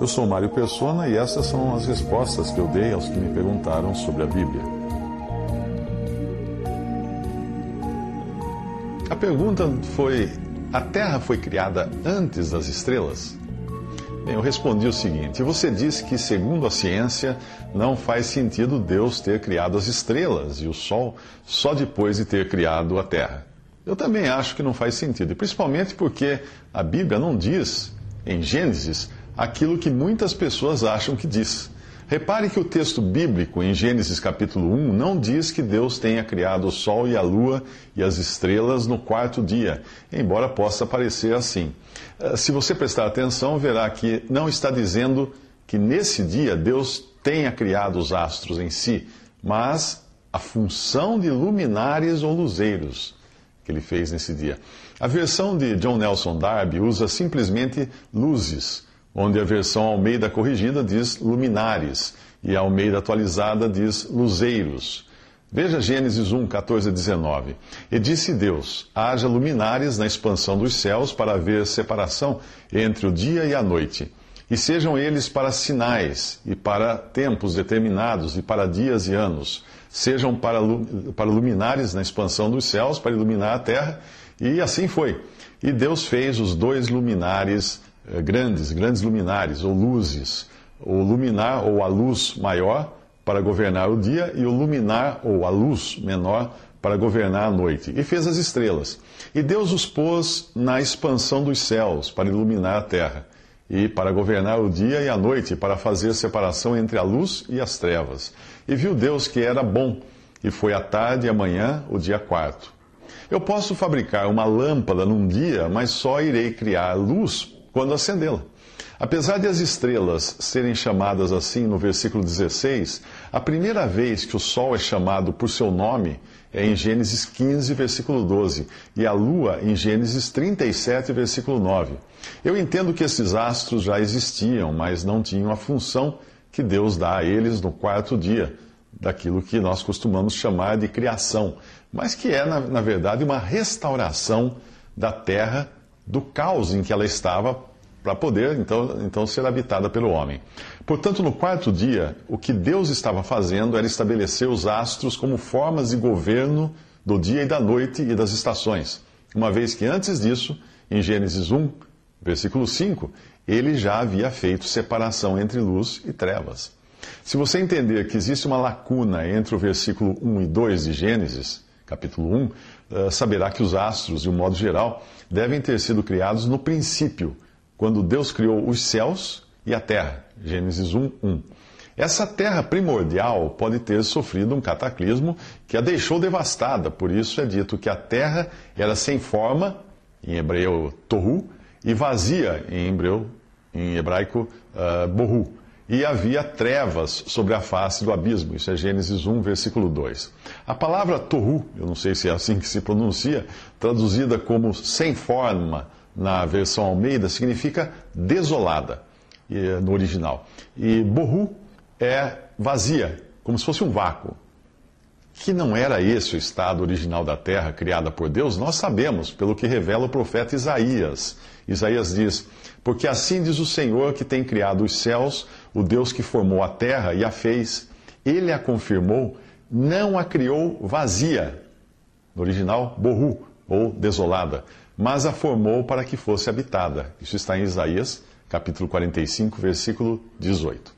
Eu sou Mário Persona e essas são as respostas que eu dei aos que me perguntaram sobre a Bíblia. A pergunta foi: a Terra foi criada antes das estrelas? Bem, eu respondi o seguinte: você disse que, segundo a ciência, não faz sentido Deus ter criado as estrelas e o Sol só depois de ter criado a Terra. Eu também acho que não faz sentido, principalmente porque a Bíblia não diz, em Gênesis, aquilo que muitas pessoas acham que diz. Repare que o texto bíblico, em Gênesis capítulo 1, não diz que Deus tenha criado o sol e a lua e as estrelas no quarto dia, embora possa parecer assim. Eh, se você prestar atenção, verá que não está dizendo que nesse dia Deus tenha criado os astros em si, mas a função de luminares ou luzeiros que ele fez nesse dia. A versão de John Nelson Darby usa simplesmente luzes onde a versão Almeida corrigida diz luminares e a Almeida atualizada diz luzeiros. Veja Gênesis 1, 14 a 19. E disse Deus: haja luminares na expansão dos céus para haver separação entre o dia e a noite. E sejam eles para sinais, e para tempos determinados, e para dias e anos. Sejam para, para luminares na expansão dos céus, para iluminar a terra. E assim foi. E Deus fez os dois luminares grandes, grandes luminares ou luzes, o luminar ou a luz maior para governar o dia e o luminar ou a luz menor para governar a noite. E fez as estrelas. E Deus os pôs na expansão dos céus para iluminar a terra e para governar o dia e a noite, para fazer separação entre a luz e as trevas. E viu Deus que era bom, e foi a tarde e a manhã o dia quarto. Eu posso fabricar uma lâmpada num dia, mas só irei criar luz quando acendê-la. Apesar de as estrelas serem chamadas assim no versículo 16, a primeira vez que o Sol é chamado por seu nome é em Gênesis 15, versículo 12, e a Lua em Gênesis 37, versículo 9. Eu entendo que esses astros já existiam, mas não tinham a função que Deus dá a eles no quarto dia, daquilo que nós costumamos chamar de criação, mas que é, na, na verdade, uma restauração da Terra do caos em que ela estava para poder então, então ser habitada pelo homem. Portanto, no quarto dia, o que Deus estava fazendo era estabelecer os astros como formas de governo do dia e da noite e das estações, uma vez que antes disso, em Gênesis 1, versículo 5, ele já havia feito separação entre luz e trevas. Se você entender que existe uma lacuna entre o versículo 1 e 2 de Gênesis, capítulo 1, eh, saberá que os astros, de um modo geral, devem ter sido criados no princípio, quando Deus criou os céus e a terra. Gênesis 1, 1. Essa terra primordial pode ter sofrido um cataclismo que a deixou devastada, por isso é dito que a terra era sem forma, em hebreu tohu, e vazia, em hebreu, em hebraico uh, bohu e havia trevas sobre a face do abismo. Isso é Gênesis 1, versículo 2. A palavra tohu, eu não sei se é assim que se pronuncia, traduzida como sem forma na versão Almeida, significa desolada no original. E bohu é vazia, como se fosse um vácuo. Que não era esse o estado original da terra criada por Deus, nós sabemos, pelo que revela o profeta Isaías. Isaías diz: Porque assim diz o Senhor que tem criado os céus o Deus que formou a terra e a fez, ele a confirmou, não a criou vazia, no original, borru, ou desolada, mas a formou para que fosse habitada. Isso está em Isaías, capítulo 45, versículo 18.